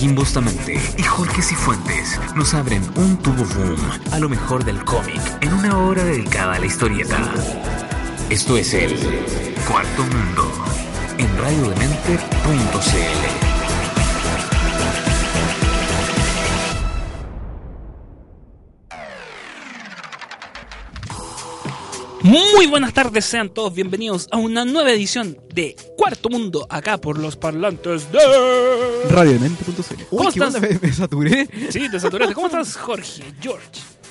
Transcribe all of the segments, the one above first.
Joaquín Bustamante y Jorge Cifuentes nos abren un tubo boom a lo mejor del cómic en una hora dedicada a la historieta. Esto es el Cuarto Mundo en radiodemente.cl. Muy buenas tardes, sean todos bienvenidos a una nueva edición de Cuarto Mundo, acá por los parlantes de Radiodemente.cl. ¿Cómo Uy, ¿qué estás? Me, me saturé. Sí, te saturaste. ¿Cómo estás, Jorge? George.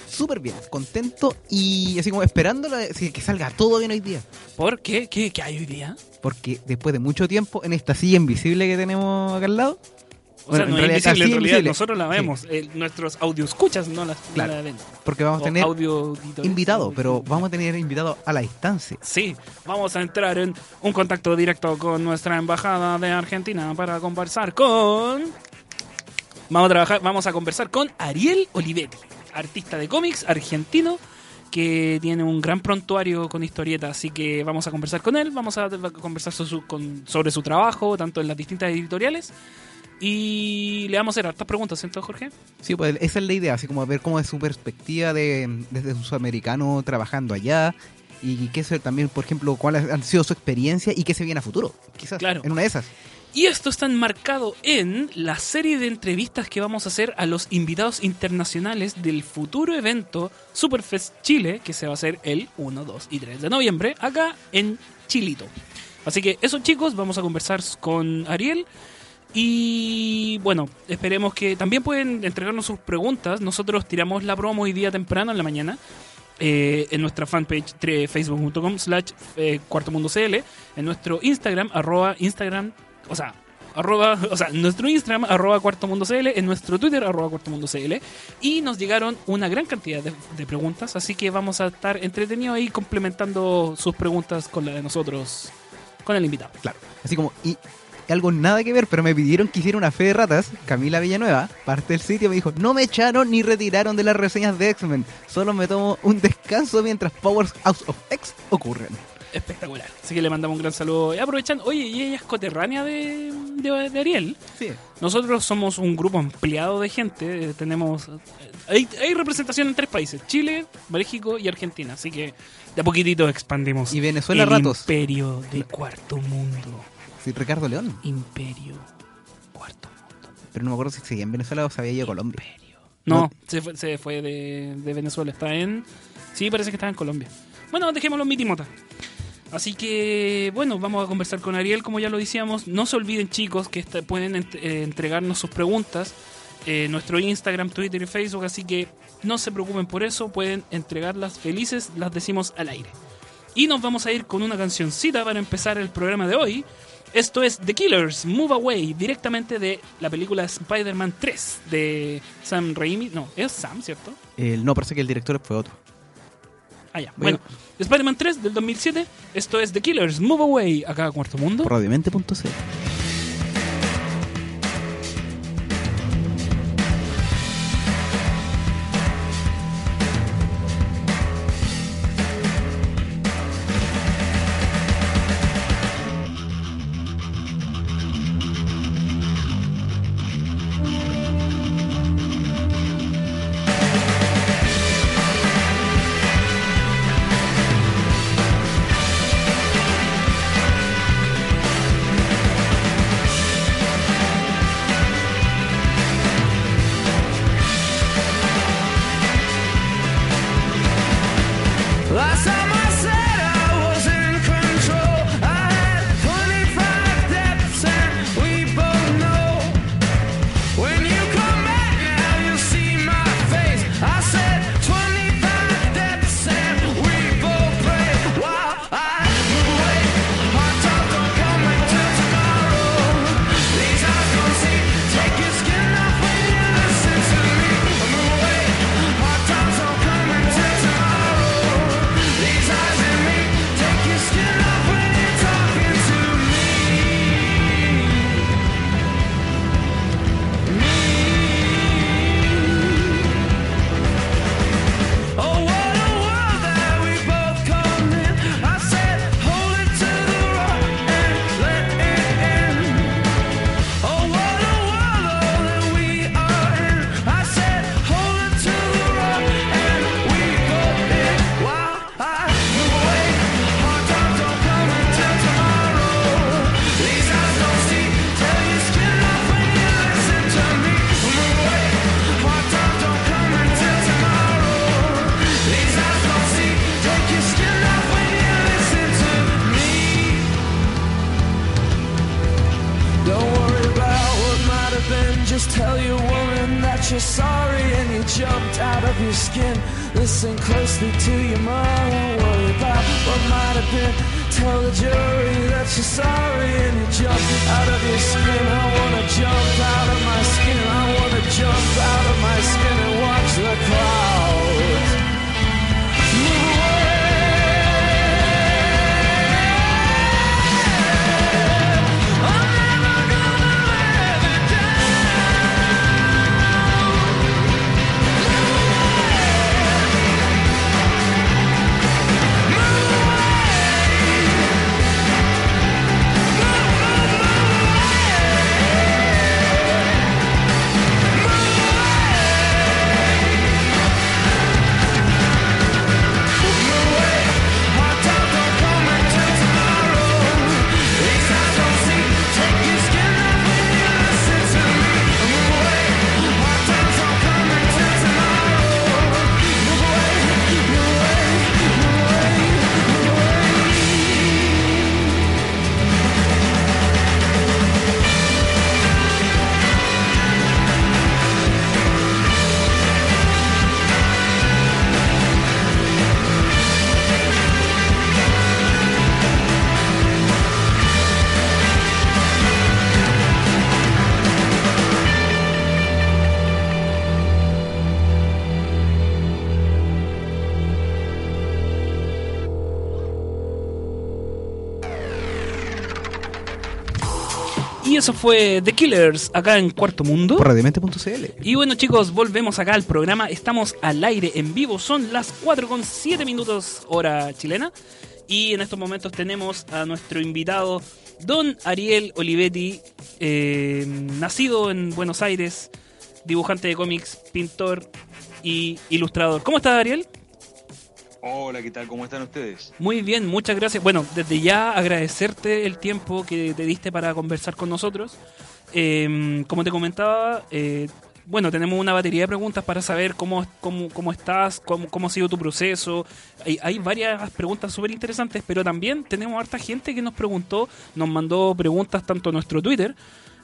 Súper bien, contento y así como esperando la- así que salga todo bien hoy día. ¿Por qué? ¿Qué, qué hay hoy día? Porque después de mucho tiempo en esta silla invisible que tenemos acá al lado. O sea, bueno, no en es realidad invisible, en realidad invisible. nosotros la Sí, vemos. Eh, nuestros audio escuchas no la, no Claro. la ven. porque vamos a tener audio auditores, invitado, o- pero vamos a tener invitado a la distancia. Sí, vamos a entrar en un contacto directo con nuestra embajada de Argentina para conversar con. Vamos a trabajar, vamos a conversar con Ariel Olivetti, artista de cómics argentino que tiene un gran prontuario con historietas, así que vamos a conversar con él, vamos a, conversar so- su- con- sobre su trabajo, tanto en las distintas editoriales, y le vamos a hacer hartas preguntas, ¿cierto, Jorge? Sí, pues esa es la idea, así como ver cómo es su perspectiva de, desde un sudamericano trabajando allá y qué es también, por ejemplo, cuál ha sido su experiencia y qué se viene a futuro. Quizás Claro. en una de esas. Y esto está enmarcado en la serie de entrevistas que vamos a hacer a los invitados internacionales del futuro evento Superfest Chile, que se va a hacer el 1, 2 y 3 de noviembre, acá en Chilito. Así que eso chicos, vamos a conversar con Ariel. Y bueno, esperemos que también pueden entregarnos sus preguntas. Nosotros tiramos la promo hoy día temprano en la mañana. eh, en nuestra fanpage facebook.com slash eh, cuarto mundo CL, en nuestro Instagram, arroba Instagram, o sea, arroba, o sea, nuestro Instagram, arroba cuarto mundo CL, en nuestro Twitter, arroba cuarto mundo CL, y nos llegaron una gran cantidad de, de preguntas, así que vamos a estar entretenidos ahí complementando sus preguntas con la de nosotros, con el invitado. Claro. Así como, y algo nada que ver, pero me pidieron que hiciera una fe de ratas. Camila Villanueva, parte del sitio, me dijo, no me echaron ni retiraron de las reseñas de X-Men. Solo me tomo un descanso mientras Powers House of X ocurren. Espectacular. Así que le mandamos un gran saludo. Y aprovechan, oye, y ella es coterránea de, de, de Ariel. Sí. Nosotros somos un grupo ampliado de gente. eh, tenemos. eh, Hay, hay representación en tres países: Chile, México y Argentina. Así que de a poquitito expandimos. Y Venezuela el ratos. Imperio de Cuarto Mundo. Sí, Ricardo León. Imperio Cuarto Mundo. Pero no me acuerdo si seguía en Venezuela o se había ido a Colombia. No, No. se fue, se fue de, de Venezuela. Está en. Sí, parece que está en Colombia. Bueno, dejémoslo en mitimota. Así que, bueno, vamos a conversar con Ariel, como ya lo decíamos. No se olviden, chicos, que pueden ent- eh, entregarnos sus preguntas en nuestro Instagram, Twitter y Facebook. Así que no se preocupen por eso, pueden entregarlas felices, las decimos al aire. Y nos vamos a ir con una cancioncita para empezar el programa de hoy. Esto es The Killers, Move Away, directamente de la película Spider-Man 3 de Sam Raimi. No, es Sam, ¿cierto? El- no, parece que el director fue otro. Ah, ya. Bueno. Bueno, Spider-Man 3 del 2007. Esto es The Killers, Move Away, acá a Cuarto Mundo. Por Listen closely to your mom, don't worry about what might have been. Tell the jury that you're sorry and you jumped out of your skin. I wanna jump out of my skin. I wanna jump out of my skin and watch the clouds. Eso fue The Killers acá en Cuarto Mundo. Por radiomente.cl. Y bueno chicos, volvemos acá al programa. Estamos al aire en vivo. Son las 4 con 7 minutos hora chilena. Y en estos momentos tenemos a nuestro invitado, don Ariel Olivetti, eh, nacido en Buenos Aires, dibujante de cómics, pintor y ilustrador. ¿Cómo estás Ariel? Hola, ¿qué tal? ¿Cómo están ustedes? Muy bien, muchas gracias. Bueno, desde ya agradecerte el tiempo que te diste para conversar con nosotros. Eh, como te comentaba, eh, bueno, tenemos una batería de preguntas para saber cómo, cómo, cómo estás, cómo, cómo ha sido tu proceso. Hay, hay varias preguntas súper interesantes, pero también tenemos harta gente que nos preguntó, nos mandó preguntas tanto a nuestro Twitter,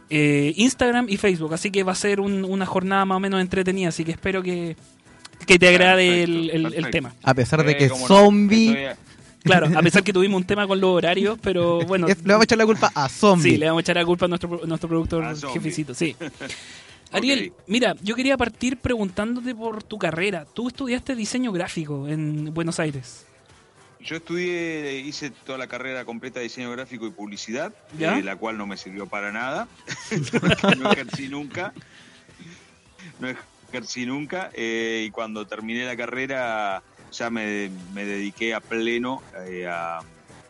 eh, Instagram y Facebook. Así que va a ser un- una jornada más o menos entretenida, así que espero que, que te agrade el, Perfecto, el- el perfecto. tema. A pesar de Eh, que no, zombie. Claro, a pesar que tuvimos un tema con los horarios, pero bueno. Le vamos a echar la culpa a zombie. Sí, le vamos a echar la culpa a nuestro, nuestro productor A jefecito, sí. Ariel, mira, yo quería partir preguntándote por tu carrera. Tú estudiaste diseño gráfico en Buenos Aires. Yo estudié, hice toda la carrera completa de diseño gráfico y publicidad, ¿Ya? eh, la cual no me sirvió para nada. no ejercí nunca. No ejercí nunca. eh, y cuando terminé la carrera ya me, me dediqué a pleno eh, a-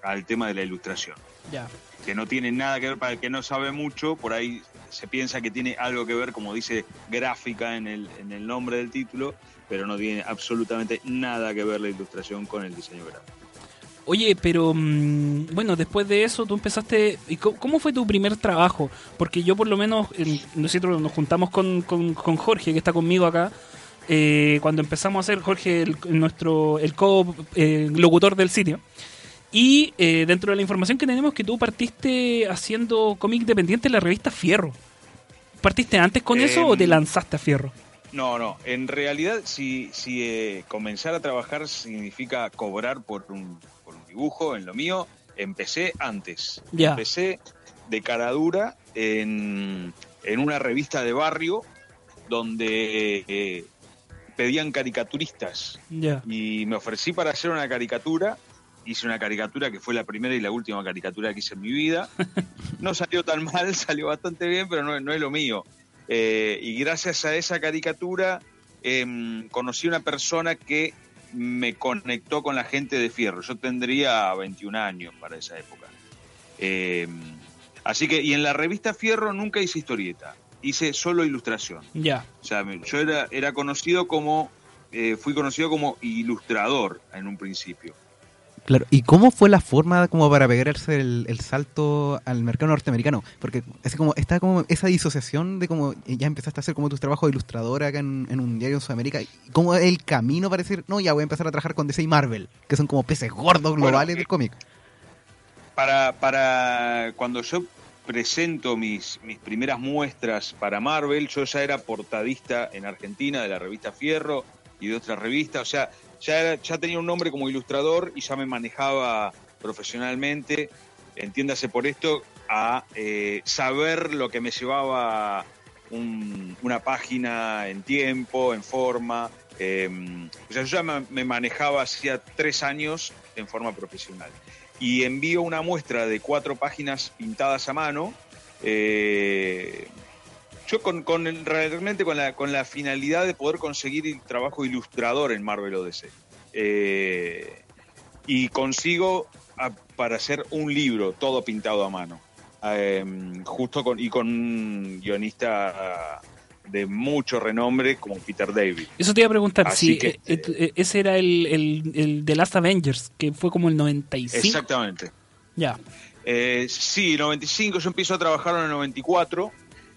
al tema de la ilustración. Ya. que no tiene nada que ver, para el que no sabe mucho, por ahí se piensa que tiene algo que ver, como dice gráfica en el, en el nombre del título, pero no tiene absolutamente nada que ver la ilustración con el diseño gráfico. Oye, pero mm, bueno, después de eso tú empezaste... ¿y ¿Cómo fue tu primer trabajo? Porque yo por lo menos, en- nosotros nos juntamos con, con- con Jorge, que está conmigo acá, eh, cuando empezamos a hacer Jorge, el, nuestro, el co-locutor del sitio. Y eh, dentro de la información que tenemos, que tú partiste haciendo cómic independiente en la revista Fierro. ¿Partiste antes con eso o Em, te lanzaste a Fierro? No, no, en realidad si, si eh, comenzar a trabajar significa cobrar por un dibujo, en lo mío, empecé antes. Empecé de cara dura en, en una revista de barrio donde eh, pedían caricaturistas y me ofrecí para hacer una caricatura. Hice una caricatura que fue la primera y la última caricatura que hice en mi vida. No salió tan mal, salió bastante bien, pero no, no es lo mío. Eh, y gracias a esa caricatura em, conocí una persona que me conectó con la gente de Fierro. Yo tendría 21 años para esa época. Em, así que, y en la revista Fierro nunca hice historieta, hice solo ilustración. Ya. O sea, yo era, era conocido como, eh, fui conocido como ilustrador en un principio. Claro, ¿y cómo fue la forma como para pegarse el, el salto al mercado norteamericano? Porque así como está como esa disociación de como ya empezaste a hacer como tus trabajos de ilustradora acá en, en un diario en Sudamérica, cómo el camino para decir, no, ya voy a empezar a trabajar con DC y Marvel, que son como peces gordos globales eh, del cómic. Para, para cuando yo presento mis, mis primeras muestras para Marvel, yo ya era portadista en Argentina de la revista Fierro y de otras revistas, o sea, ya, tenía un nombre como ilustrador y ya me manejaba profesionalmente, entiéndase por esto, a eh, saber lo que me llevaba un- una página en tiempo, en forma. eh, o sea, yo ya me, me manejaba hacía tres años en forma profesional. Y envío una muestra de cuatro páginas pintadas a mano. eh, yo con, con el- realmente con la, con la finalidad de poder conseguir el trabajo ilustrador en Marvel ODC. Eh, y consigo a- para hacer un libro todo pintado a mano. Eh, justo con, y con un guionista de mucho renombre como Peter David. Eso te iba a preguntar, Así si que, eh, eh, eh, ese era el, el, el The Last Avengers, que fue como el 95. Exactamente. Ya. Eh, sí, 95, yo empiezo a trabajar en el 94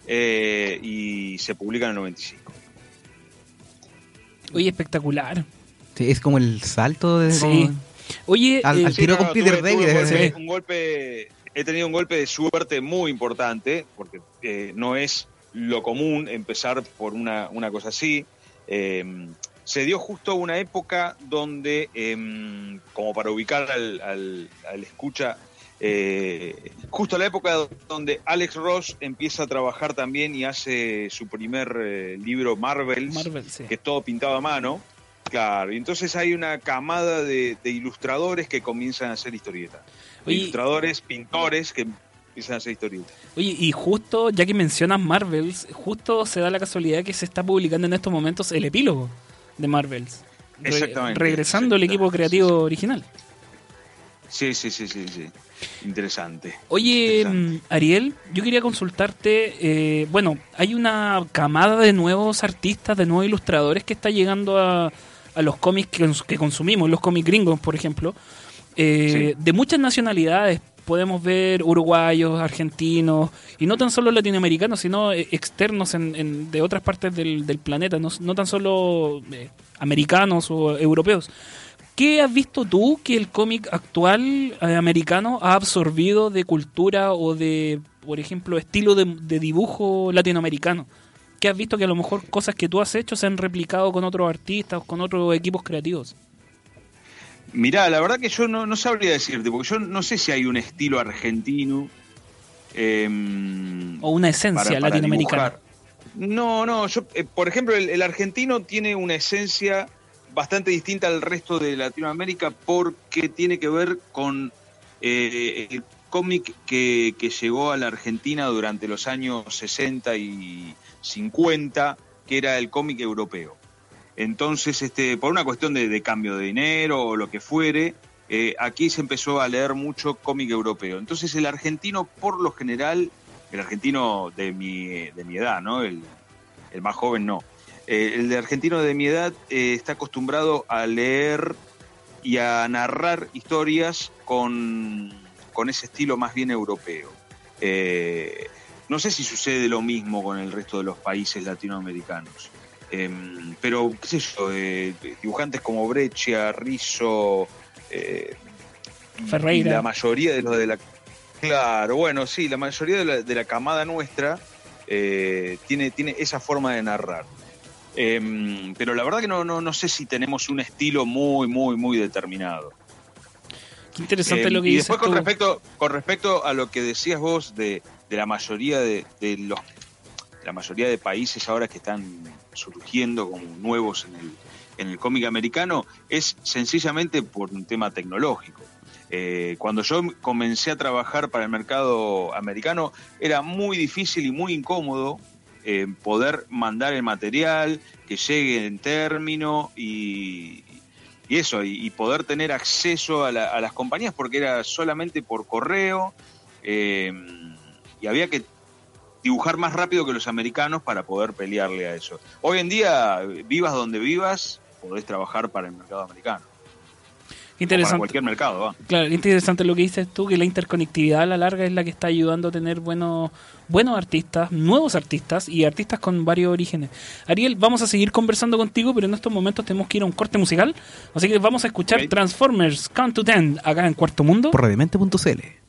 eh, y se publica en el 95. Oye, espectacular. Sí, es como el salto de... Sí. como- Oye, Al- eh, al tiro con Peter tuve- David, tuve un, golpe, he tenido un golpe de suerte muy importante, porque eh, no es lo común empezar por una, una cosa así. Eh, se dio justo una época donde, eh, como para ubicar al, al- al escucha, eh, justo la época donde Alex Ross empieza a trabajar también y hace su primer eh, libro Marvels, Marvel, sí. que es todo pintado a mano. Claro, y entonces hay una camada de, de ilustradores que comienzan a hacer historietas. Ilustradores, pintores que empiezan a hacer historietas. Oye, y justo, ya que mencionas Marvels, justo se da la casualidad que se está publicando en estos momentos el epílogo de Marvels. Re- Exactamente. regresando el equipo creativo original. Sí, sí, sí, sí, sí. Interesante. Oye, Interesante. mm, Ariel, yo quería consultarte, eh, bueno, hay una camada de nuevos artistas, de nuevos ilustradores que está llegando a, a los cómics que, que consumimos, los cómics gringos, por ejemplo, eh, de muchas nacionalidades. Podemos ver uruguayos, argentinos, y no tan solo latinoamericanos, sino eh, externos en, en- de otras partes del, del planeta, no, no tan solo eh, americanos o europeos. ¿Qué has visto tú que el cómic actual eh, americano ha absorbido de cultura o de, por ejemplo, estilo de, de dibujo latinoamericano? ¿Qué has visto que a lo mejor cosas que tú has hecho se han replicado con otros artistas, con otros equipos creativos? Mirá, la verdad que yo no, no sabría decirte, porque yo no sé si hay un estilo argentino. em, O una esencia para- para latinoamericana. dibujar. No, no, yo, eh, por ejemplo, el, el argentino tiene una esencia bastante distinta al resto de Latinoamérica porque tiene que ver con eh, el cómic que, llegó a la Argentina durante los años 60 y 50, que era el cómic europeo. Entonces, este, por una cuestión de, de cambio de dinero o lo que fuere, eh, aquí se empezó a leer mucho cómic europeo. Entonces, el argentino, por lo general, el argentino de mi, de mi edad, ¿no? El, el más joven no. Eh, el de argentino de mi edad eh, está acostumbrado a leer y a narrar historias con, con ese estilo más bien europeo. Eh, no sé si sucede lo mismo con el resto de los países latinoamericanos. Em, pero, qué sé yo, dibujantes como Breccia, Rizzo, Ferreira. y la mayoría de los de la... Claro, bueno, sí, la mayoría de la, de la camada nuestra eh, tiene, tiene esa forma de narrar. Em, pero la verdad que no, no, no sé si tenemos un estilo muy, muy, muy determinado. Qué interesante Eh, lo que y dices después con tú. respecto, con respecto a lo que decías vos de, de la mayoría de, de los la mayoría de países ahora que están surgiendo como nuevos en el, en el cómic americano, es sencillamente por un tema tecnológico. Eh, cuando yo comencé a trabajar para el mercado americano, era muy difícil y muy incómodo eh, poder mandar el material, que llegue en término y, y eso, y, poder tener acceso a, la- a las compañías porque era solamente por correo eh, y había que dibujar más rápido que los americanos para poder pelearle a eso. Hoy en día, vivas donde vivas, podés trabajar para el mercado americano. O para interesante. cualquier mercado, ¿va? Claro, interesante lo que dices tú, que la interconectividad a la larga es la que está ayudando a tener buenos, buenos artistas, nuevos artistas y artistas con varios orígenes. Ariel, vamos a seguir conversando contigo, pero en estos momentos tenemos que ir a un corte musical, así que vamos a escuchar Ok. Transformers Count to Ten acá en Cuarto Mundo. Por radiomente.cl.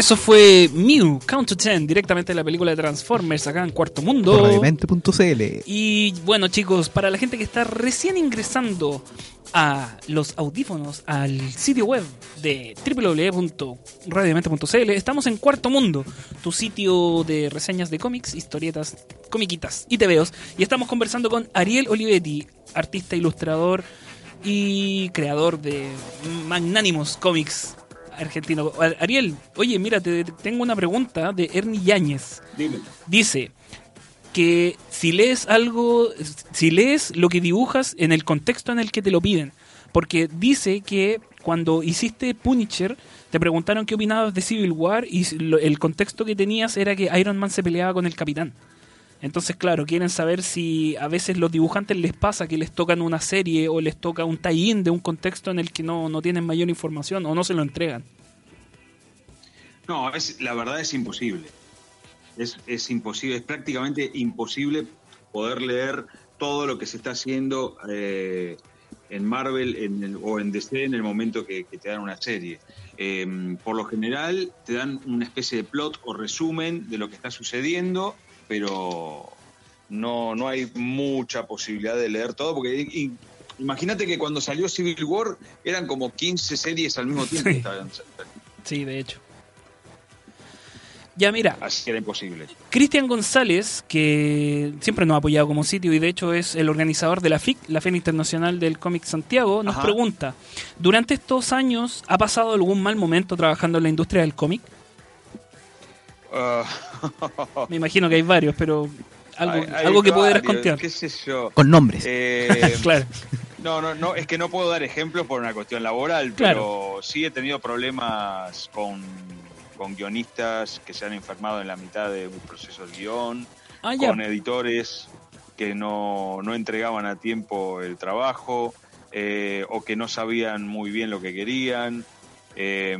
Eso fue Mew, Count to Ten, directamente de la película de Transformers acá en Cuarto Mundo. Radiomente.cl. Y bueno, chicos, para la gente que está recién ingresando a los audífonos al sitio web de www.radiomente.cl, estamos en Cuarto Mundo, tu sitio de reseñas de cómics, historietas, comiquitas y tebeos. Y estamos conversando con Ariel Olivetti, artista, ilustrador y creador de Magnánimos Comics argentino. Ar- Ariel, oye, mira, te, te tengo una pregunta de Ernie Yáñez. Dime. Dice que si lees algo, si lees lo que dibujas en el contexto en el que te lo piden, porque dice que cuando hiciste Punisher te preguntaron qué opinabas de Civil War y lo- el contexto que tenías era que Iron Man se peleaba con el Capitán. Entonces, claro, quieren saber si a veces los dibujantes les pasa que les tocan una serie o les toca un tie-in de un contexto en el que no, no tienen mayor información o no se lo entregan. No, es, la verdad es imposible. Es, es imposible, es prácticamente imposible poder leer todo lo que se está haciendo eh, en Marvel en el- o en DC en el momento que, que te dan una serie. Eh, por lo general te dan una especie de plot o resumen de lo que está sucediendo, pero no, no hay mucha posibilidad de leer todo, porque imagínate que cuando salió Civil War eran como 15 series al mismo tiempo. que Sí. Sí, de hecho. Ya mira, Así que era imposible. Cristian González, que siempre nos ha apoyado como sitio y de hecho es el organizador de la FIC, la Feria Internacional del Cómic Santiago, nos Ajá. pregunta, ¿durante estos años ha pasado algún mal momento trabajando en la industria del cómic? Ah, Me imagino que hay varios, pero algo, hay- hay algo que pudieras varios, contar. ¿Qué sé yo? Con nombres. Eh, claro. No, no, no, es que no puedo dar ejemplos por una cuestión laboral, Claro. pero sí he tenido problemas con, con guionistas que se han enfermado en la mitad de un proceso de guion, Ah, ya. con editores que no, no entregaban a tiempo el trabajo eh, o que no sabían muy bien lo que querían. Eh,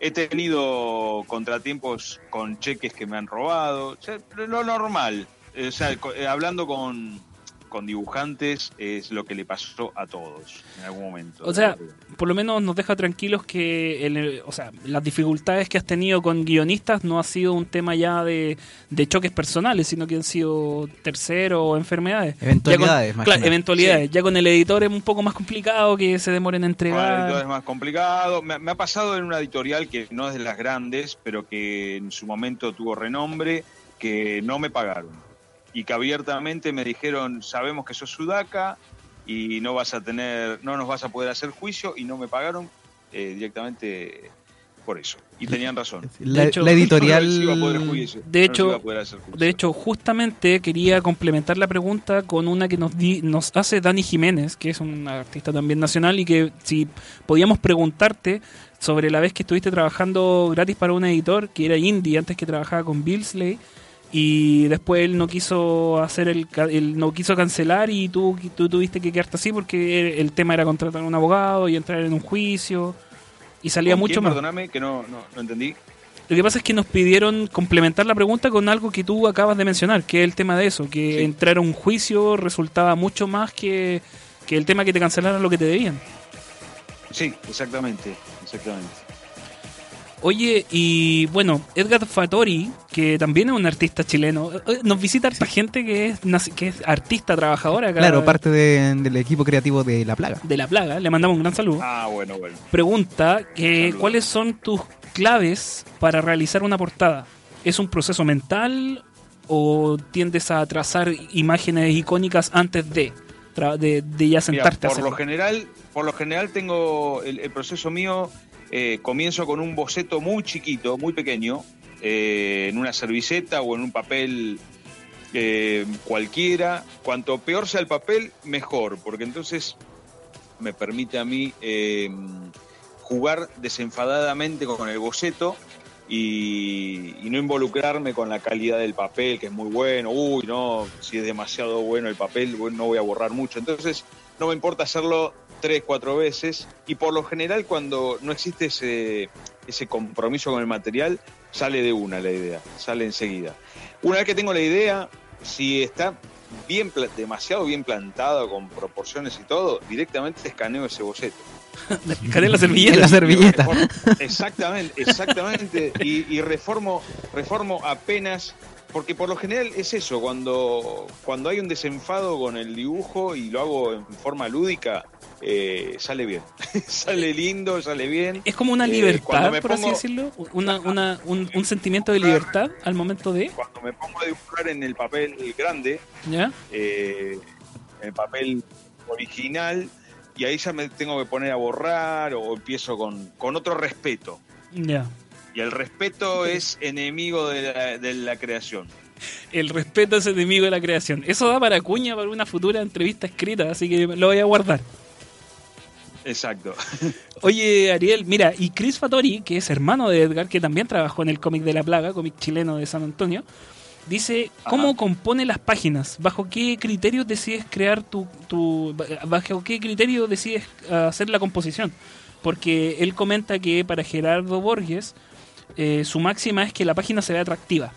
he tenido contratiempos con cheques que me han robado, lo normal. O sea, eh, hablando con, con dibujantes es lo que le pasó a todos en algún momento. O sea, por lo menos nos deja tranquilos que el- o sea, las dificultades que has tenido con guionistas no ha sido un tema ya de, de choques personales, sino que han sido terceros o enfermedades. Eventualidades, Ya con- más claro, eventualidades. Sí. Ya con el editor es un poco más complicado que se demoren en Con el editor entregar. es más complicado. Me, me ha pasado en una editorial que no es de las grandes, pero que en su momento tuvo renombre, que no me pagaron. Y que abiertamente me dijeron, sabemos que sos sudaca y no vas a tener, no nos vas a poder hacer juicio y no me pagaron eh, directamente por eso. Y tenían razón. La, hecho- la editorial. les iba a poder juicio, De hecho- poder. De hecho, justamente quería complementar la pregunta con una que nos, di- nos hace Dani Jiménez, que es un artista también nacional, y que si podíamos preguntarte sobre la vez que estuviste trabajando gratis para un editor que era indie antes que trabajaba con Billsley y después él no quiso hacer el, él no quiso cancelar y tú, tú tuviste que quedarte así porque el tema era contratar a un abogado y entrar en un juicio y salía ¿Con mucho quién? más. Perdóname, que no, no, no entendí. Lo que pasa es que nos pidieron complementar la pregunta con algo que tú acabas de mencionar, que es el tema de eso, que Sí. entrar a un juicio resultaba mucho más que, que el tema que te cancelaran lo que te debían. Sí, exactamente, exactamente. Oye, y bueno, Edgar Fatori, que también es un artista chileno, eh, nos visita harta gente que es, naci- que es artista trabajadora acá Claro, parte de- del equipo creativo de La Plaga. de La Plaga, le mandamos un gran saludo. Ah, bueno, bueno. Pregunta que cuáles son tus claves para realizar una portada. ¿Es un proceso mental o tiendes a trazar imágenes icónicas antes de, de, de ya Mira, sentarte a por lo general, por lo general tengo el, el proceso mío. eh, comienzo con un boceto muy chiquito, muy pequeño, eh, en una servilleta o en un papel eh, cualquiera. Cuanto peor sea el papel, mejor, porque entonces me permite a mí eh, jugar desenfadadamente con el boceto y, no involucrarme con la calidad del papel, que es muy bueno. Uy, no, si es demasiado bueno el papel, no voy a borrar mucho. Entonces, no me importa hacerlo tres, cuatro veces. Y por lo general, cuando no existe ese, ese compromiso con el material, sale de una la idea, sale enseguida. Una vez que tengo la idea, si está bien demasiado bien plantado con proporciones y todo, directamente escaneo ese boceto. Canela En la servilleta. servilleta. Reformo- Exactamente, exactamente. Y, y reformo, reformo apenas, porque por lo general es eso, cuando, cuando hay un desenfado con el dibujo y lo hago en forma lúdica, eh, sale bien. sale lindo, sale bien. Es como una Eh, libertad, por así decirlo. Una, una, un, un sentimiento de libertad al momento de. Cuando me pongo a dibujar en el papel grande, ¿Ya? eh, en el papel original, y ahí ya me tengo que poner a borrar o empiezo con, con otro respeto. Ya. Y el respeto es enemigo de la, de la creación. El respeto es enemigo de la creación. Eso da para cuña para una futura entrevista escrita, así que lo voy a guardar. Exacto. Oye, Ariel, mira, y Chris Fattori, que es hermano de Edgar, que también trabajó en el cómic de la plaga, cómic chileno de San Antonio, dice cómo compone las páginas, bajo qué criterios decides crear tu, tu bajo qué criterio decides ah, hacer la composición, porque él comenta que para Gerardo Borges eh, su máxima es que la página se vea atractiva.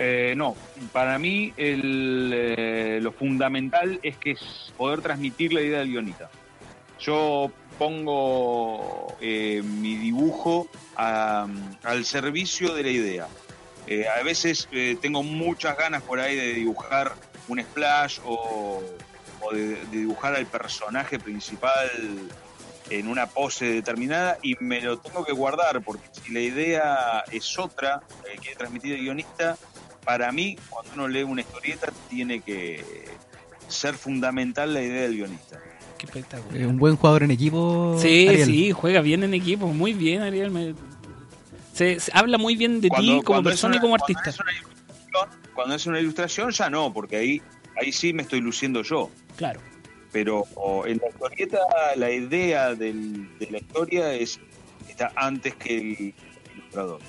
Eh, no, para mí el, eh, lo fundamental es que es poder transmitir la idea del guionista. Yo pongo eh, mi dibujo a- al servicio de la idea. Eh, a veces eh, tengo muchas ganas por ahí de dibujar un splash o, o de, de dibujar al personaje principal en una pose determinada y me lo tengo que guardar porque si la idea es otra, la que quiere transmitir el guionista, para mí, cuando uno lee una historieta, tiene que ser fundamental la idea del guionista. Qué espectacular. Eh, Un buen jugador en equipo. Sí, Ariel. sí, juega bien en equipo, muy bien, Ariel. me- Se, se habla muy bien de ti como persona y como cuando artista. es una ilustración- cuando es una ilustración, ya no, porque ahí, ahí sí me estoy luciendo yo. Claro. Pero en la historieta, la idea del- de la historia es está antes que el ilustrador.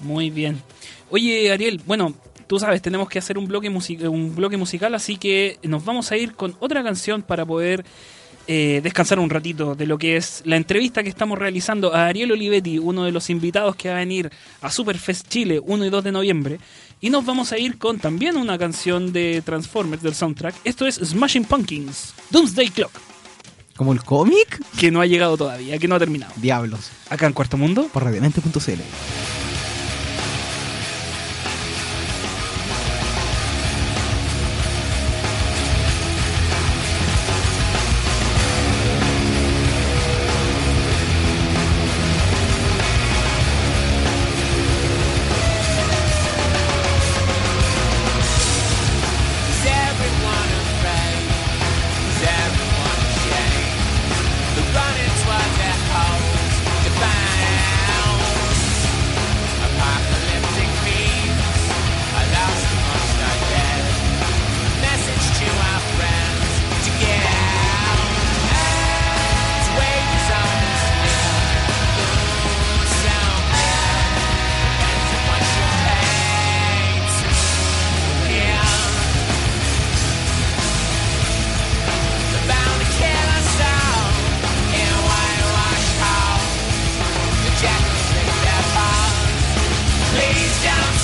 Muy bien. Oye, Ariel, bueno, tú sabes, tenemos que hacer un bloque, un bloque musical, así que nos vamos a ir con otra canción para poder eh, descansar un ratito de lo que es la entrevista que estamos realizando a Ariel Olivetti, uno de los invitados que va a venir a Superfest Chile 1 y 2 de noviembre. Y nos vamos a ir con también una canción de Transformers del soundtrack. Esto es Smashing Pumpkins, Doomsday Clock, Como el cómic. que no ha llegado todavía, que no ha terminado. Diablos. Acá en Cuarto Mundo. Por radiamente.cl.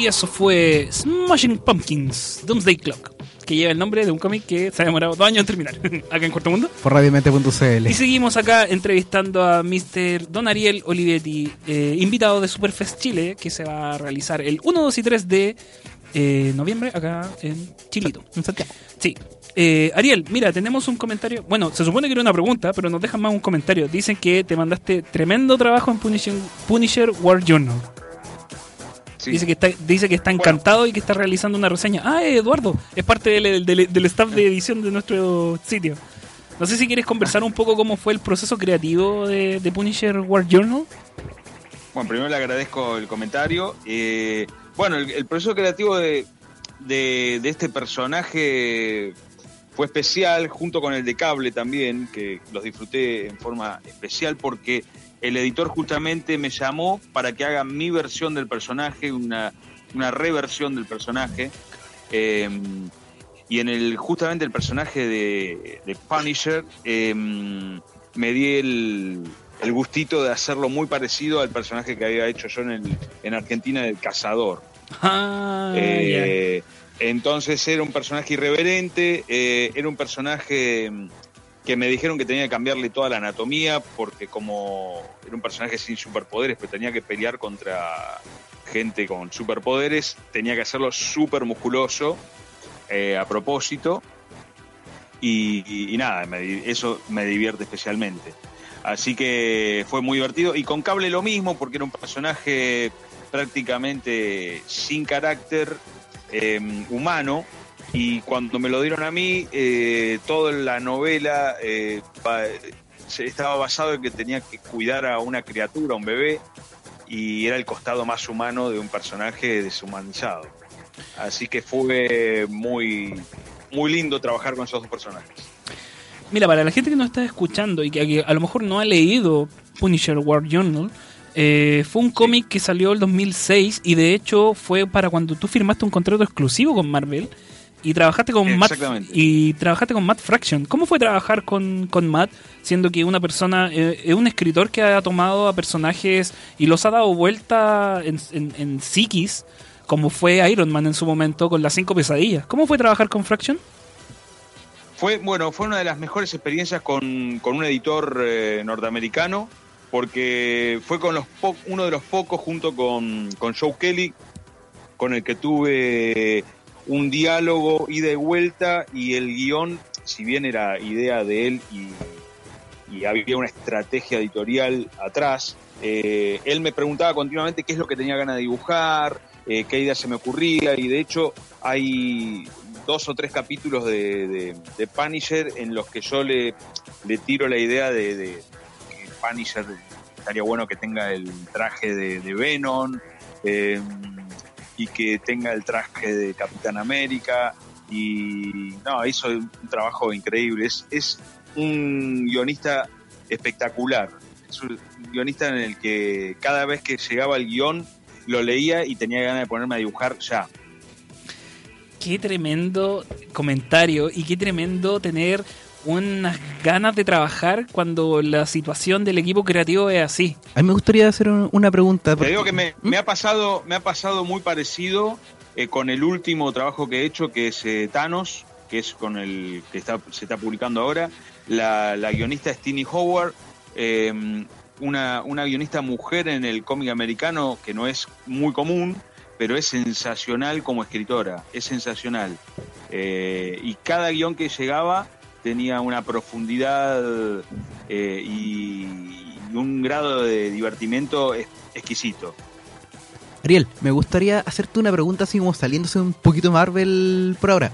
Y eso fue Smashing Pumpkins, Doomsday Clock, que lleva el nombre de un cómic que se ha demorado dos años en terminar, acá en Cuarto Mundo. Por radiomente.cl. Y seguimos acá entrevistando a Mr. Don Ariel Olivetti, eh, invitado de Superfest Chile, que se va a realizar el 1, 2 y 3 de eh, noviembre acá en Chilito. En Santiago. Sí. Eh, Ariel, mira, tenemos un comentario. Bueno, se supone que era una pregunta, pero nos dejan más un comentario. Dicen que te mandaste tremendo trabajo en Punisher, Punisher War Journal. Sí. Dice que está, dice que está encantado y que está realizando una reseña. Ah, Eduardo, es parte del, del- del staff de edición de nuestro sitio. No sé si quieres conversar un poco cómo fue el proceso creativo de, de Punisher War Journal. Bueno, primero le agradezco el comentario. Eh, bueno, el, el proceso creativo de, de, de este personaje fue especial, junto con el de Cable también, que los disfruté en forma especial porque el editor justamente me llamó para que haga mi versión del personaje, una, una reversión del personaje. Eh, y en el justamente el personaje de, de Punisher eh, me di el, el gustito de hacerlo muy parecido al personaje que había hecho yo en, el- en Argentina del Cazador. Ah, Eh, Entonces era un personaje irreverente, eh, era un personaje mm, que me dijeron que tenía que cambiarle toda la anatomía porque como era un personaje sin superpoderes, pero tenía que pelear contra gente con superpoderes, tenía que hacerlo súper musculoso eh, a propósito. Y, nada, me eso me divierte especialmente. Así que fue muy divertido. Y con Cable lo mismo porque era un personaje prácticamente sin carácter eh, humano y cuando me lo dieron a mí eh, toda la novela eh, estaba basado en que tenía que cuidar a una criatura, a un bebé y era el costado más humano de un personaje deshumanizado. Así que fue muy muy lindo trabajar con esos dos personajes. Mira, para la gente que nos está escuchando y que, que a lo mejor no ha leído Punisher War Journal, eh, fue un cómic que salió el 2006 y de hecho fue para cuando tú firmaste un contrato exclusivo con Marvel y trabajaste con Matt y trabajaste con Matt Fraction. ¿Cómo fue trabajar con, con Matt siendo que una persona eh, es un escritor que ha tomado a personajes y los ha dado vuelta en, en, en psiquis como fue Iron Man en su momento con las cinco pesadillas? ¿Cómo fue trabajar con Fraction? Fue, bueno, fue una de las mejores experiencias con, con un editor eh, norteamericano, porque fue con los uno de los pocos junto con, con Joe Kelly, con el que tuve un diálogo ida y vuelta, y el guion, si bien era idea de él y, había una estrategia editorial atrás, eh, él me preguntaba continuamente qué es lo que tenía ganas de dibujar, eh, qué idea se me ocurría, y de hecho hay dos o tres capítulos de, de, Punisher en los que yo le, le tiro la idea de, que Punisher estaría bueno que tenga el traje de, de Venom eh, y que tenga el traje de Capitán América y no, hizo un trabajo increíble. Es, es un guionista espectacular. Es un guionista en el que cada vez que llegaba el guion lo leía y tenía ganas de ponerme a dibujar ya. Qué tremendo comentario y qué tremendo tener unas ganas de trabajar cuando la situación del equipo creativo es así. A mí me gustaría hacer un- una pregunta. Te porque- digo que me, me ha pasado, me ha pasado muy parecido eh, con el último trabajo que he hecho, que es eh, Thanos, que es con el que está, se está publicando ahora. La, la guionista es Tini Howard, eh, una, una guionista mujer en el cómic americano que no es muy común, pero es sensacional como escritora, es sensacional. Eh, y cada guion que llegaba tenía una profundidad eh, y, y un grado de divertimiento ex- exquisito. Ariel, me gustaría hacerte una pregunta así como saliéndose un poquito Marvel por ahora.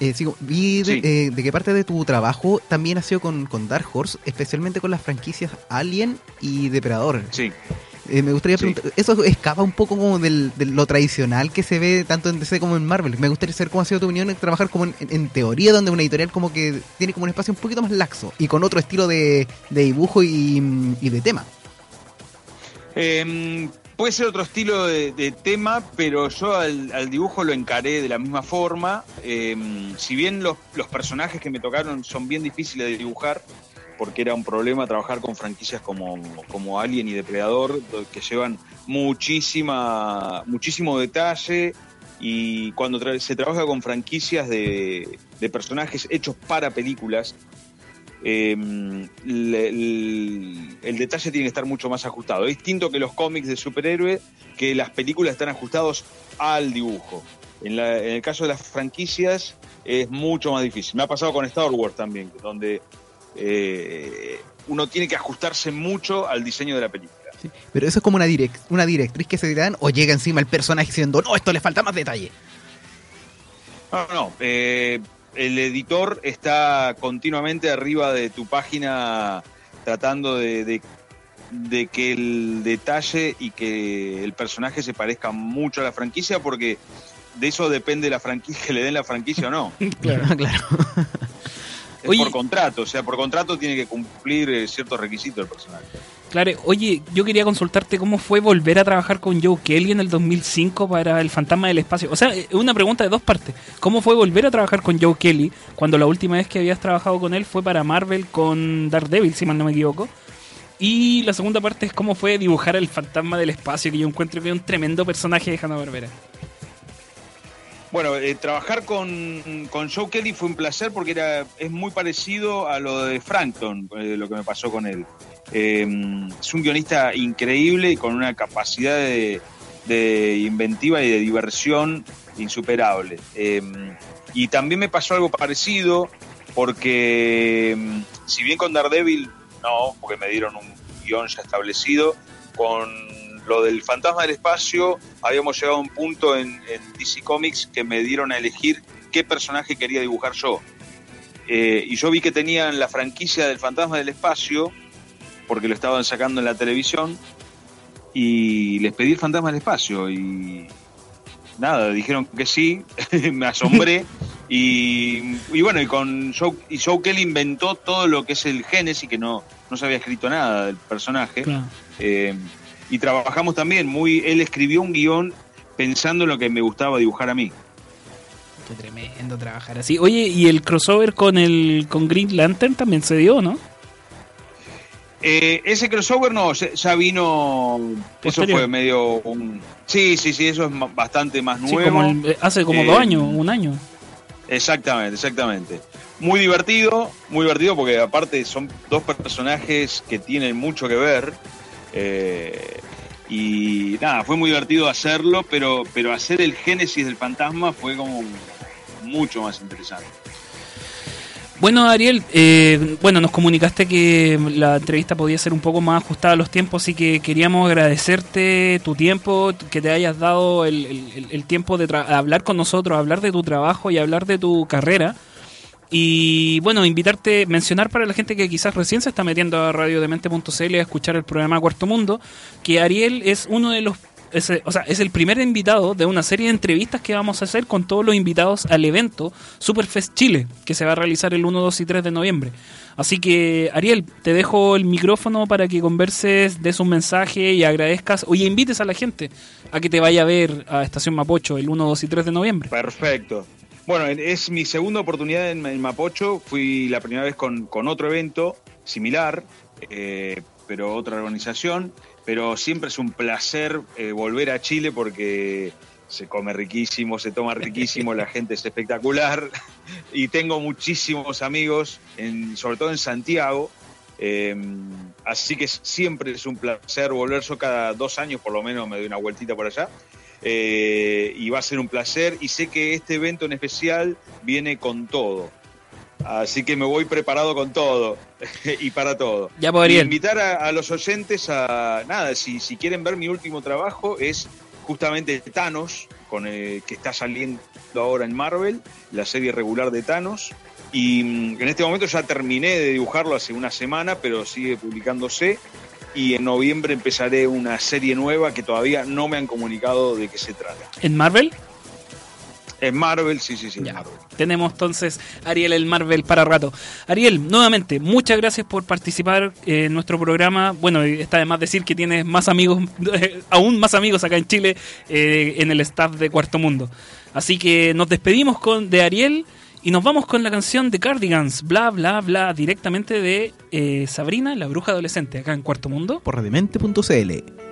Eh, sigo, vi de, Sí. eh, de que parte de tu trabajo también ha sido con, con Dark Horse, especialmente con las franquicias Alien y Depredador. Sí. Eh, me gustaría Sí. preguntar, eso escapa un poco como del, de lo tradicional que se ve tanto en DC como en Marvel. Me gustaría saber cómo ha sido tu opinión en trabajar como en, en teoría, donde una editorial como que tiene como un espacio un poquito más laxo y con otro estilo de, de dibujo y, y de tema. Eh, puede ser otro estilo de, de tema, pero yo al, al dibujo lo encaré de la misma forma. Eh, si bien los, los personajes que me tocaron son bien difíciles de dibujar, porque era un problema trabajar con franquicias como, como Alien y Depredador, que llevan muchísima, muchísimo detalle y cuando se trabaja con franquicias de, de personajes hechos para películas, le- el, detalle tiene que estar mucho más ajustado. Es distinto que los cómics de superhéroe, que las películas están ajustados al dibujo. En el caso de las franquicias es mucho más difícil. Me ha pasado con Star Wars también, donde eh, uno tiene que ajustarse mucho al diseño de la película. Sí, Pero eso es como una, direct, una directriz que se dan o llega encima el personaje diciendo, no, esto le falta más detalle. No, no. eh, el editor está continuamente arriba de tu página tratando de, de- de que el detalle y que el personaje se parezca mucho a la franquicia porque de eso depende la franquicia que le den la franquicia o no. Claro. claro. Oye. por contrato, o sea, por contrato tiene que cumplir eh, ciertos requisitos el personaje. Claro, oye, yo quería consultarte cómo fue volver a trabajar con Joe Kelly en el 2005 para El Fantasma del Espacio. O sea, es una pregunta de dos partes. ¿Cómo fue volver a trabajar con Joe Kelly cuando la última vez que habías trabajado con él fue para Marvel con Daredevil, si mal no me equivoco? Y la segunda parte es cómo fue dibujar al Fantasma del Espacio, que yo encuentro que es un tremendo personaje de Hanna-Barbera. Bueno, eh, trabajar con, con Joe Kelly fue un placer porque era, es muy parecido a lo de Frankton, eh, lo que me pasó con él. Eh, es un guionista increíble y con una capacidad de, de inventiva y de diversión insuperable. Eh, y también me pasó algo parecido porque, mm, si bien con Daredevil, no, porque me dieron un guion ya establecido, con lo del Fantasma del Espacio habíamos llegado a un punto en, en DC Comics que me dieron a elegir qué personaje quería dibujar yo. Eh, y yo vi que tenían la franquicia del Fantasma del Espacio, porque lo estaban sacando en la televisión, y les pedí el Fantasma del Espacio y nada, dijeron que sí, me asombré. Y, y bueno, y con Joe, y Joe Kelly inventó todo lo que es el Génesis, que no, no se había escrito nada del personaje. Eh, y trabajamos también muy. Él escribió un guion pensando en lo que me gustaba dibujar a mí. Qué tremendo trabajar así. Oye, ¿y el crossover con el con Green Lantern también se dio, no? Eh, ese crossover no, ya vino. Eso fue medio un. Sí, sí, sí, eso es bastante más Sí, nuevo. como el- eh, hace como Eh, dos años, un año. Exactamente, exactamente. Muy divertido, muy divertido porque aparte son dos personajes que tienen mucho que ver. Eh, y nada, fue muy divertido hacerlo, pero, pero hacer el génesis del fantasma fue como mucho más interesante. Bueno, Ariel, eh, bueno, nos comunicaste que la entrevista podía ser un poco más ajustada a los tiempos, así que queríamos agradecerte tu tiempo, que te hayas dado el, el- tiempo de hablar con nosotros, hablar de tu trabajo y hablar de tu carrera. Y bueno, invitarte, mencionar para la gente que quizás recién se está metiendo a radiodemente.cl a escuchar el programa Cuarto Mundo, que Ariel es uno de los, es, o sea, es el primer invitado de una serie de entrevistas que vamos a hacer con todos los invitados al evento Superfest Chile, que se va a realizar el 1, 2 y 3 de noviembre. Así que, Ariel, te dejo el micrófono para que converses, des un mensaje y agradezcas, oye, invites a la gente a que te vaya a ver a Estación Mapocho el 1, 2 y 3 de noviembre. Perfecto. Bueno, es mi segunda oportunidad en, en Mapocho. Fui la primera vez con, con otro evento similar, eh, pero otra organización. Pero siempre es un placer eh, volver a Chile porque se come riquísimo, se toma riquísimo, la gente es espectacular. Y tengo muchísimos amigos, en, sobre todo en Santiago. Eh, así que siempre es un placer volver. Yo cada dos años por lo menos me doy una vueltita por allá. Eh, y va a ser un placer y sé que este evento en especial viene con todo. Así que me voy preparado con todo y para todo. Ya, pues, Ariel. Y invitar a, a los oyentes a nada, si, si quieren ver mi último trabajo es justamente Thanos, con el, que está saliendo ahora en Marvel, la serie regular de Thanos. Y mm, en este momento ya terminé de dibujarlo hace una semana, pero sigue publicándose. Y en noviembre empezaré una serie nueva que todavía no me han comunicado de qué se trata. ¿En Marvel? En Marvel, sí, sí, sí. Ya. Marvel. Tenemos entonces Ariel el Marvel para rato. Ariel, nuevamente, muchas gracias por participar eh, en nuestro programa. Bueno, está de más decir que tienes más amigos, aún más amigos acá en Chile, eh, en el staff de Cuarto Mundo. Así que nos despedimos con de Ariel Y nos vamos con la canción de Cardigans, bla, bla, bla, directamente de eh, Sabrina, la bruja adolescente, acá en Cuarto Mundo. Por radiomente.cl.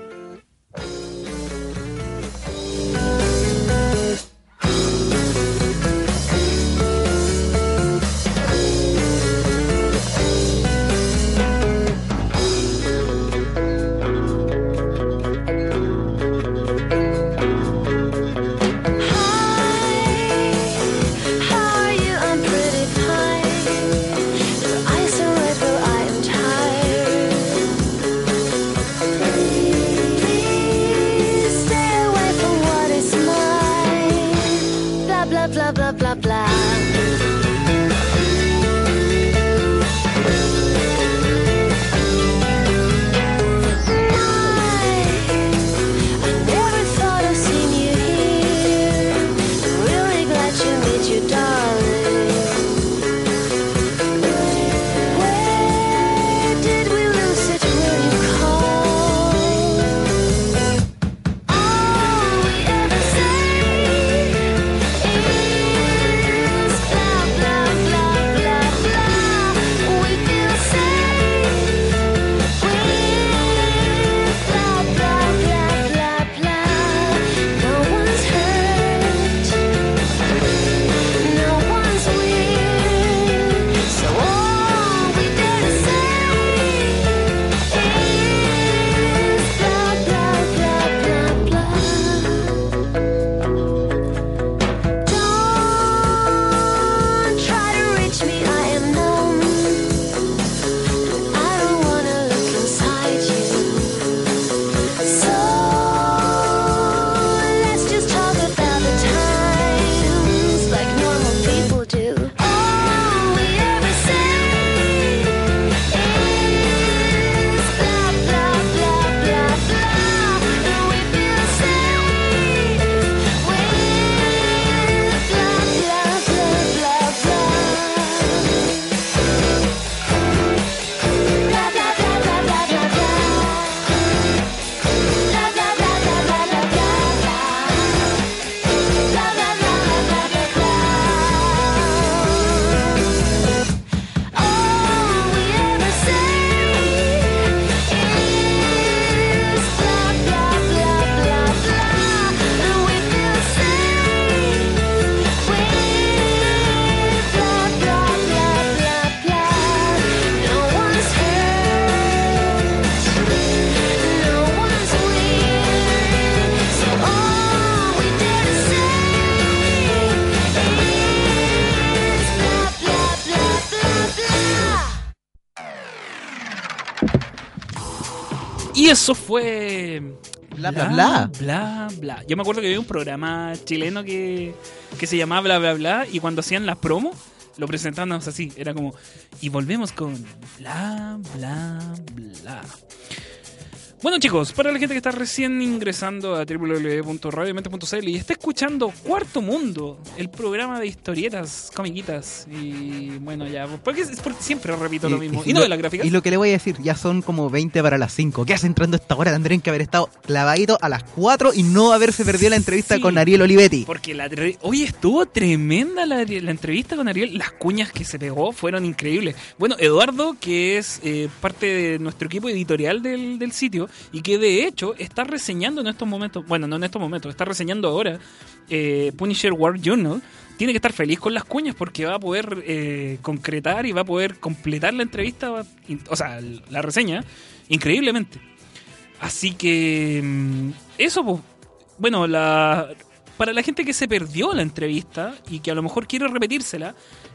Y eso fue. Bla, bla, bla. bla, bla. Yo me acuerdo que había un programa chileno que, que se llamaba Bla, bla, bla. Y cuando hacían las promos, lo presentábamos así. Era como. Y volvemos con bla, bla, bla. Bueno chicos, para la gente que está recién ingresando a www.radiomente.cl y está escuchando Cuarto Mundo, el programa de historietas, comiquitas y bueno ya, porque, es- porque siempre repito lo mismo. Y, no de las gráficas. Y lo que le voy a decir, ya son como 20 para las 5. ¿Qué hace entrando a esta hora? Tendrían que haber estado clavadito a las 4 y no haberse perdido la entrevista Sí. con Ariel Olivetti. Porque la hoy estuvo tremenda la, la entrevista con Ariel. Las cuñas que se pegó fueron increíbles. Bueno, Eduardo, que es eh, parte de nuestro equipo editorial del, del sitio y que de hecho está reseñando en estos momentos, bueno, no en estos momentos, está reseñando ahora eh, Punisher War Journal. Tiene que estar feliz con las cuñas porque va a poder eh, concretar y va a poder completar la entrevista, o sea, la reseña, increíblemente. Así que mm, eso, pues, bueno, la, para la gente que se perdió la entrevista y que a lo mejor quiere repetírsela,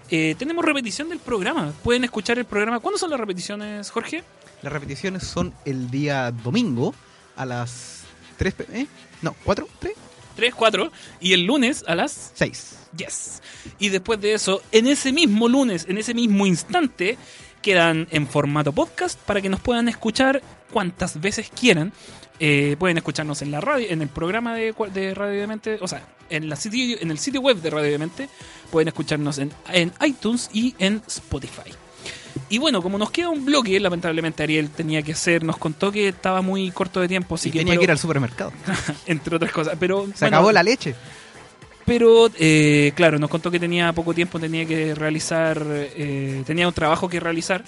eh, tenemos repetición del programa. Pueden escuchar el programa. ¿Cuándo son las repeticiones, Jorge? Las repeticiones son el día domingo a las 3 ¿eh? No, 4, 3, 3, 4. Y el lunes a las 6. Yes. Y después de eso, en ese mismo lunes, en ese mismo instante, quedan en formato podcast para que nos puedan escuchar cuantas veces quieran. Eh, pueden escucharnos en la radio, en el programa de, de Radio Demente, o sea, en, la sitio, en el sitio web de Radio Demente. Pueden escucharnos en, en iTunes y en Spotify. Y bueno, como nos queda un bloque, lamentablemente Ariel tenía que hacer, nos contó que estaba muy corto de tiempo, así Y que tenía pero- que ir al supermercado. entre otras cosas. Pero Se bueno, acabó la leche. Pero, eh, claro, nos contó que tenía poco tiempo, tenía que realizar, eh, tenía un trabajo que realizar.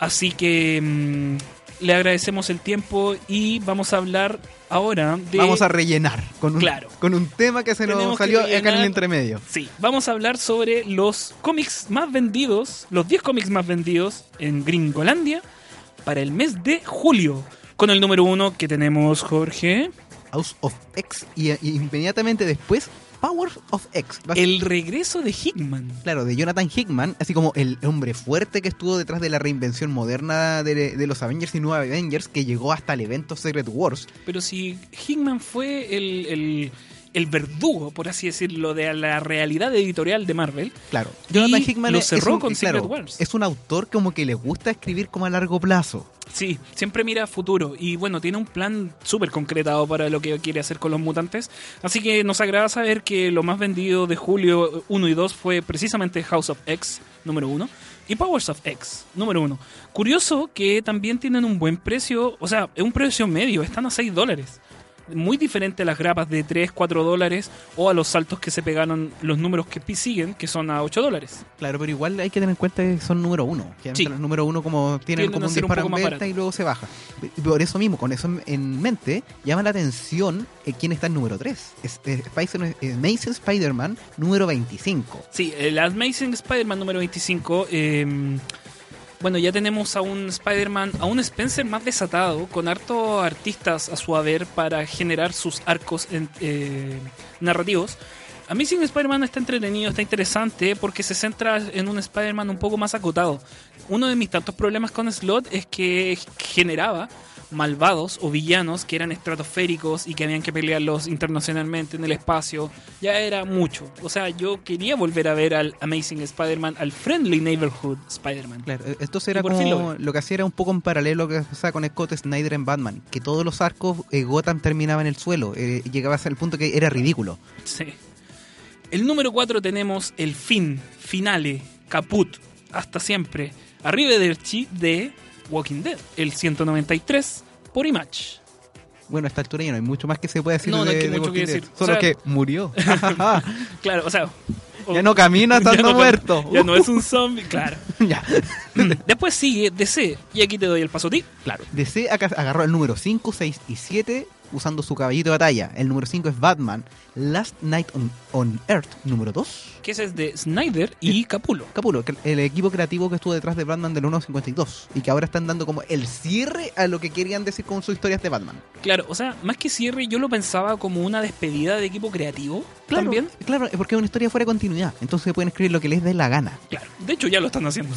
Así que mm, le agradecemos el tiempo y vamos a hablar ahora de... Vamos a rellenar con un, Claro. con un tema que se Tenemos nos salió acá en el entremedio. Sí, vamos a hablar sobre los cómics más vendidos, los 10 cómics más vendidos en Gringolandia para el mes de julio. Con el número uno que tenemos, Jorge, House of X y, y inmediatamente después Powers of X. El regreso de Hickman. Claro, de Jonathan Hickman, así como el hombre fuerte que estuvo detrás de la reinvención moderna de, de los Avengers y Nueva Avengers, que llegó hasta el evento Secret Wars. Pero si Hickman fue el, el, el verdugo, por así decirlo, de la realidad editorial de Marvel, Claro, Y Jonathan Hickman lo es- cerró es un, con claro, Secret Wars. Es un autor como que le gusta escribir como a largo plazo. Sí, siempre mira a futuro y bueno, tiene un plan súper concretado para lo que quiere hacer con los mutantes. Así que nos agrada saber que lo más vendido de julio 1 y 2 fue precisamente House of X, número 1, y Powers of X, número 1. Curioso que también tienen un buen precio, o sea, es un precio medio, están a 6 dólares. Muy diferente a las grapas de 3, 4 dólares o a los saltos que se pegaron los números que siguen, que son a 8 dólares. Claro, pero igual hay que tener en cuenta que son número uno. Que Sí. los número uno como tienen como un un disparo poco en venta y luego se baja. Por eso mismo, con eso en- en mente, llama la atención eh, quién está en número 3. Es, Spider- eh, Amazing Spider-Man número 25. Sí, el Amazing Spider-Man número 25. eh, bueno, ya tenemos a un Spider-Man, a un Spencer más desatado, con hartos artistas a su haber para generar sus arcos en- eh, narrativos. Amazing Spider-Man está entretenido, está interesante porque se centra en un Spider-Man un poco más acotado. Uno de mis tantos problemas con Slot es que generaba malvados o villanos que eran estratosféricos y que habían que pelearlos internacionalmente en el espacio. Ya era mucho. O sea, yo quería volver a ver al Amazing Spider-Man, al Friendly Neighborhood Spider-Man. Claro, eh, esto era fin lo como lo, que hacía era un poco en paralelo que pasaba con Scott Snyder en Batman, que todos los arcos eh, Gotham terminaba en el suelo, eh, llegaba hasta el punto que era ridículo. Sí. El número 4 tenemos el fin, finale, caput, hasta siempre. Arrivederci de Walking Dead, el 193 por Image. Bueno, a esta altura ya no hay mucho más que se puede decir No, no hay de, que de mucho que Dead. decir. O Solo sea- que murió. Claro, o sea. ya no camina estando no- muerto. Ya no es un zombie, claro. ya. Después sigue DC, y aquí te doy el paso a ti. Claro. DC agarró el número 5, 6 y 7 usando su caballito de batalla. El número 5 es Batman. Last Night on, on Earth, número 2. Que ese es de Snyder y Capulo. Capulo, el equipo creativo que estuvo detrás de Batman del 1.52 y que ahora están dando como el cierre a lo que querían decir con sus historias de Batman. Claro, o sea, más que cierre, yo lo pensaba como una despedida de equipo creativo. También. Claro, es porque es una historia fuera de continuidad. Entonces pueden escribir lo que les dé la gana. Claro. De hecho, ya lo están haciendo.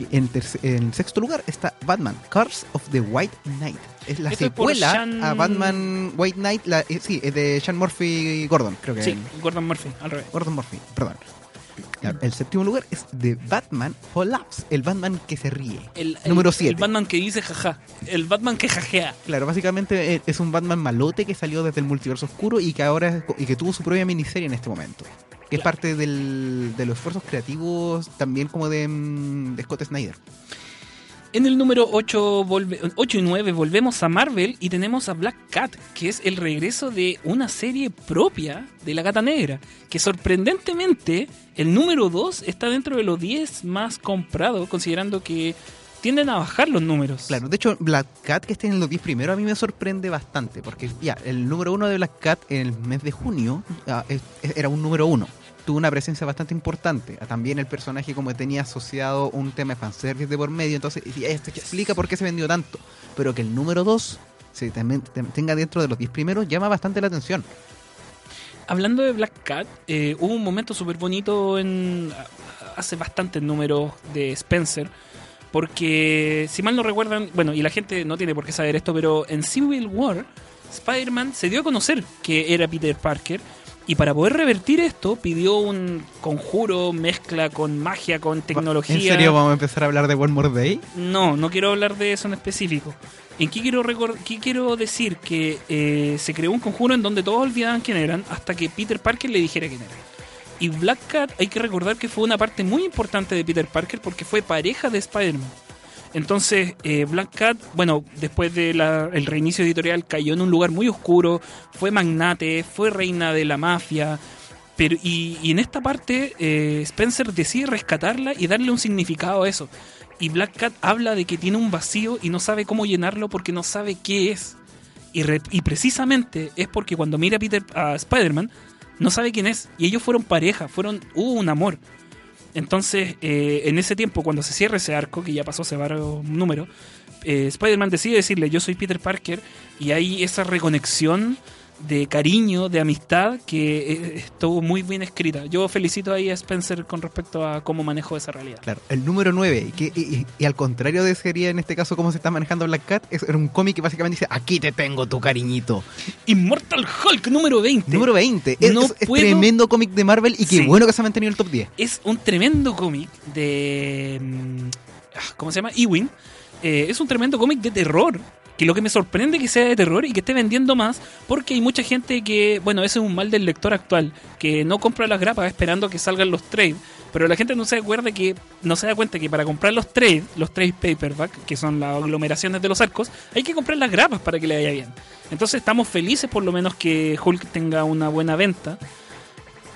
Y en, sexto lugar está Batman, Curse of the White Knight. Es la Esto secuela Sean- a Batman White Knight. La, eh, sí, es de Sean Murphy Gordon, creo que Sí, Gordon Murphy, al revés. Gordon Murphy, perdón. El séptimo lugar es de Batman Collapse, el Batman que se ríe. El, el- Número El 7. Batman que dice jaja. El Batman que jajea. Claro, básicamente eh, es un Batman malote que salió desde el multiverso oscuro y que ahora y que tuvo su propia miniserie en este momento. Que es parte del- de los esfuerzos creativos también como de, mm, de Scott Snyder. En el número 8, 8 y 9 volvemos a Marvel y tenemos a Black Cat, que es el regreso de una serie propia de la Gata Negra, que sorprendentemente el número 2 está dentro de los 10 más comprados, considerando que tienden a bajar los números. Claro, de hecho, Black Cat, que esté en los 10 primeros, a mí me sorprende bastante, porque ya, el número uno de Black Cat en el mes de junio ah, es- es- era un número uno. Tuvo una presencia bastante importante. También el personaje como tenía asociado un tema de fanservice de por medio, entonces y esto explica por qué se vendió tanto. Pero que el número 2 se también tenga dentro de los 10 primeros llama bastante la atención. Hablando de Black Cat, eh, hubo un momento súper bonito en hace bastantes números de Spencer. Porque, si mal no recuerdan, bueno, y la gente no tiene por qué saber esto, pero en Civil War, Spider-Man se dio a conocer que era Peter Parker. Y para poder revertir esto, pidió un conjuro, mezcla con magia, con tecnología. ¿En serio vamos a empezar a hablar de One More Day? No, no quiero hablar de eso en específico. ¿En qué quiero, qué quiero decir? Que eh, se creó un conjuro en donde todos olvidaban quién eran hasta que Peter Parker le dijera quién era. Y Black Cat hay que recordar que fue una parte muy importante de Peter Parker porque fue pareja de Spider-Man. Entonces, eh, Black Cat, bueno, después del reinicio editorial cayó en un lugar muy oscuro, fue magnate, fue reina de la mafia Pero, y, y en esta parte, eh, Spencer decide rescatarla y darle un significado a eso. Y Black Cat habla de que tiene un vacío y no sabe cómo llenarlo porque no sabe qué es. Y precisamente es porque cuando mira a, Peter, a Spider-Man, no sabe quién es. Y ellos fueron pareja, fueron, hubo un amor. Entonces, eh, en ese tiempo, cuando se cierra ese arco, que ya pasó hace varios números, eh, Spider-Man decide decirle, yo soy Peter Parker, y hay esa reconexión de cariño, de amistad, que eh, estuvo muy bien escrita. Yo felicito ahí a Spencer con respecto a cómo manejó esa realidad. Claro, el número 9, que, y, y- y al contrario de sería en este caso cómo se está manejando Black Cat, es un cómic que básicamente dice, aquí te tengo tu cariñito. Immortal Hulk número 20. Número 20, es, No es- es puedo- tremendo cómic de Marvel y qué Sí. bueno que se ha mantenido en el top 10. es un tremendo cómic de. mm, ah, ¿Cómo se llama? Ewing. Eh, es un tremendo cómic de terror. Que lo que me sorprende que sea de terror y que esté vendiendo más, porque hay mucha gente que, bueno, ese es un mal del lector actual, que no compra las grapas esperando que salgan los trades, pero la gente no se acuerda que, no se da cuenta que para comprar los trades, los trade paperback, que son las aglomeraciones de los arcos, hay que comprar las grapas para que le vaya bien. Entonces estamos felices por lo menos que Hulk tenga una buena venta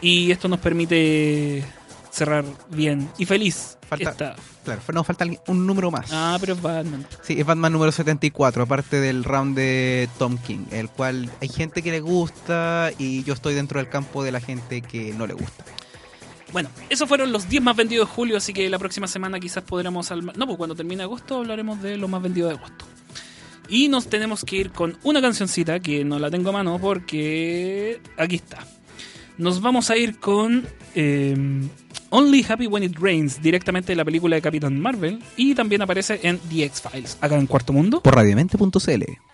y esto nos permite cerrar bien y feliz. Falta- esta- Claro, no, falta un número más. Ah, pero es Batman. Sí, es Batman número 74, aparte del round de Tom King, el cual hay gente que le gusta y yo estoy dentro del campo de la gente que no le gusta. Bueno, esos fueron los 10 más vendidos de julio, así que la próxima semana quizás podremos... Al... No, pues cuando termine agosto hablaremos de los más vendidos de agosto. Y nos tenemos que ir con una cancioncita que no la tengo a mano porque aquí está. Nos vamos a ir con eh, Only Happy When It Rains, directamente de la película de Capitán Marvel, y también aparece en The X-Files, acá en Cuarto Mundo. Por radiomente.cl.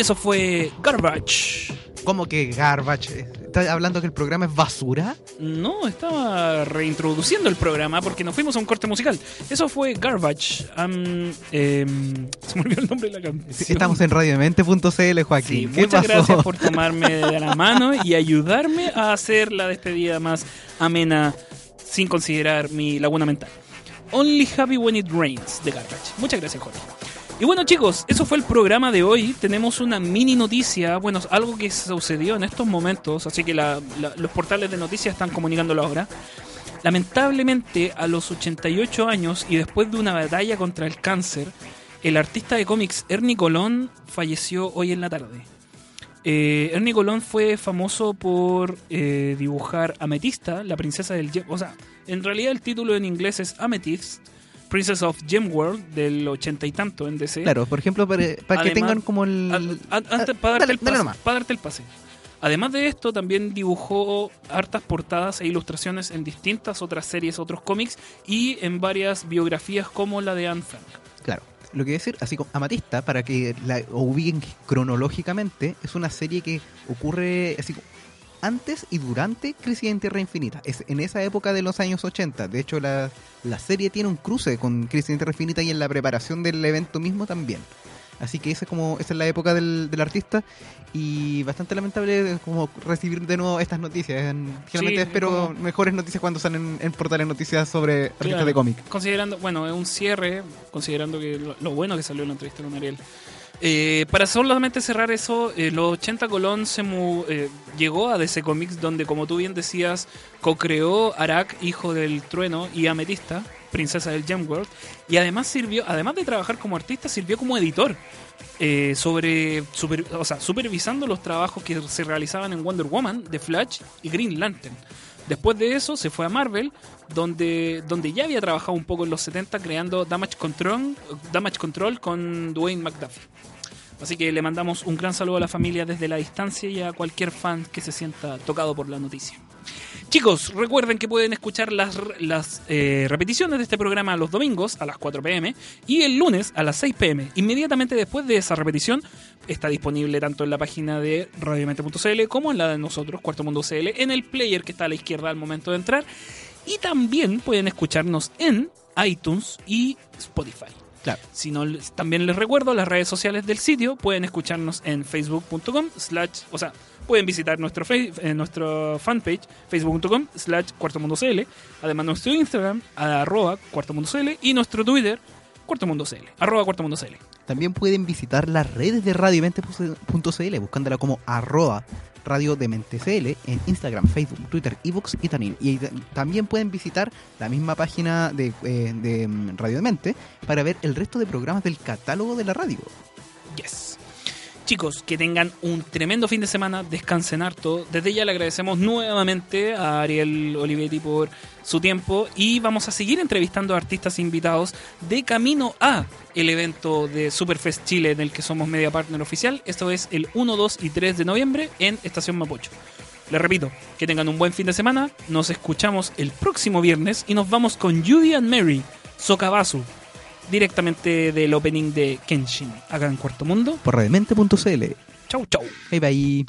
Y eso fue Garbage. ¿Cómo que garbage? ¿Estás hablando que el programa es basura? No, estaba reintroduciendo el programa porque nos fuimos a un corte musical. Eso fue Garbage. Em, se me olvidó el nombre de la canción. Estamos en radiodemente.cl, Sí, Joaquín. ¿Qué muchas pasó? gracias por tomarme de la mano y ayudarme a hacer la despedida más amena sin considerar mi laguna mental. Only Happy When It Rains de Garbage. Muchas gracias, Jorge. Y bueno, chicos, eso fue el programa de hoy. Tenemos una mini noticia, bueno, algo que sucedió en estos momentos, así que los portales de noticias están comunicándolo ahora. Lamentablemente, a los 88 años y después de una batalla contra el cáncer, el artista de cómics Ernie Colón falleció hoy en la tarde. Eh, Ernie Colón fue famoso por eh, dibujar Ametista, la princesa del. O sea, en realidad el título en inglés es Amethyst, Princess of Gemworld, del ochenta y tanto en DC. Claro, por ejemplo, para, para que Además- tengan como el... A- a- antes, para, darte dale- el dale pase, nomás. para darte el pase. Además de esto, también dibujó hartas portadas e ilustraciones en distintas otras series, otros cómics y en varias biografías como la de Anne Frank. Claro. Lo que decir, así como Amatista, para que la ubiquen cronológicamente, es una serie que ocurre así como antes y durante Crisis en Tierra Infinita. Es en esa época de los años 80. De hecho, la, la serie tiene un cruce con Crisis en Tierra Infinita y en la preparación del evento mismo también. Así que esa es como esa es la época del, del artista y bastante lamentable como recibir de nuevo estas noticias. En- Generalmente Sí, espero como- mejores noticias cuando salen en portales noticias sobre artistas Claro. de cómic. Considerando, bueno, es un cierre, considerando que lo, lo bueno que salió en la entrevista con Ariel. Eh, para solamente cerrar eso, eh, los 80 Colón se mu- eh, llegó a DC Comics, donde, como tú bien decías, co-creó Arak, hijo del trueno, y Ametista, princesa del Gemworld, y además sirvió, además de trabajar como artista, sirvió como editor. sobre o sea, supervisando los trabajos que se realizaban en Wonder Woman, The Flash y Green Lantern. Después de eso se fue a Marvel, donde, donde ya había trabajado un poco en los 70 creando Damage Control, Damage Control con Dwayne McDuffie. Así que le mandamos un gran saludo a la familia desde la distancia y a cualquier fan que se sienta tocado por la noticia. Chicos, recuerden que pueden escuchar las, las eh, repeticiones de este programa los domingos a las 4 pm y el lunes a las 6 pm. Inmediatamente después de esa repetición está disponible tanto en la página de radiomente.cl como en la de nosotros, Cuarto Mundo CL, en el player que está a la izquierda al momento de entrar. Y también pueden escucharnos en iTunes y Spotify. Claro. Si no, también les recuerdo las redes sociales del sitio. Pueden escucharnos en facebook.com slash, o sea, pueden visitar nuestro, eh, nuestro fanpage, facebook.com slash cuartomundocl. Además nuestro Instagram, arroba cuartomundocl. Y nuestro Twitter, cuartomundocl, arroba cuartomundocl. También pueden visitar las redes de radiomente.cl buscándola como arroba radiodemente.cl en Instagram, Facebook, Twitter, ebooks y Tanin. Y también pueden visitar la misma página de, eh, de mm, Radio Demente para ver el resto de programas del catálogo de la radio. Yes. Chicos, que tengan un tremendo fin de semana, descansen harto. Desde ya le agradecemos nuevamente a Ariel Olivetti por su tiempo y vamos a seguir entrevistando a artistas invitados de camino a el evento de Superfest Chile en el que somos media partner oficial. Esto es el 1, 2 y 3 de noviembre en Estación Mapocho. Les repito, que tengan un buen fin de semana. Nos escuchamos el próximo viernes y nos vamos con Judy and Mary, Sokabasu, directamente del opening de Kenshin, acá en Cuarto Mundo. Por radiomente.cl. Chau, chau. Bye bye.「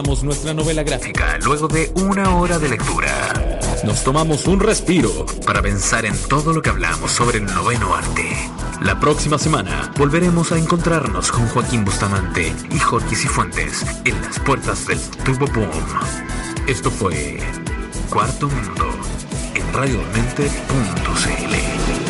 Nuestra novela gráfica luego de una hora de lectura. Nos tomamos un respiro para pensar en todo lo que hablamos sobre el noveno arte. La próxima semana volveremos a encontrarnos con Joaquín Bustamante y Jorge Cifuentes en las puertas del Turbo Boom. Esto fue Cuarto Mundo en radiomente.cl.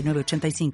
906985.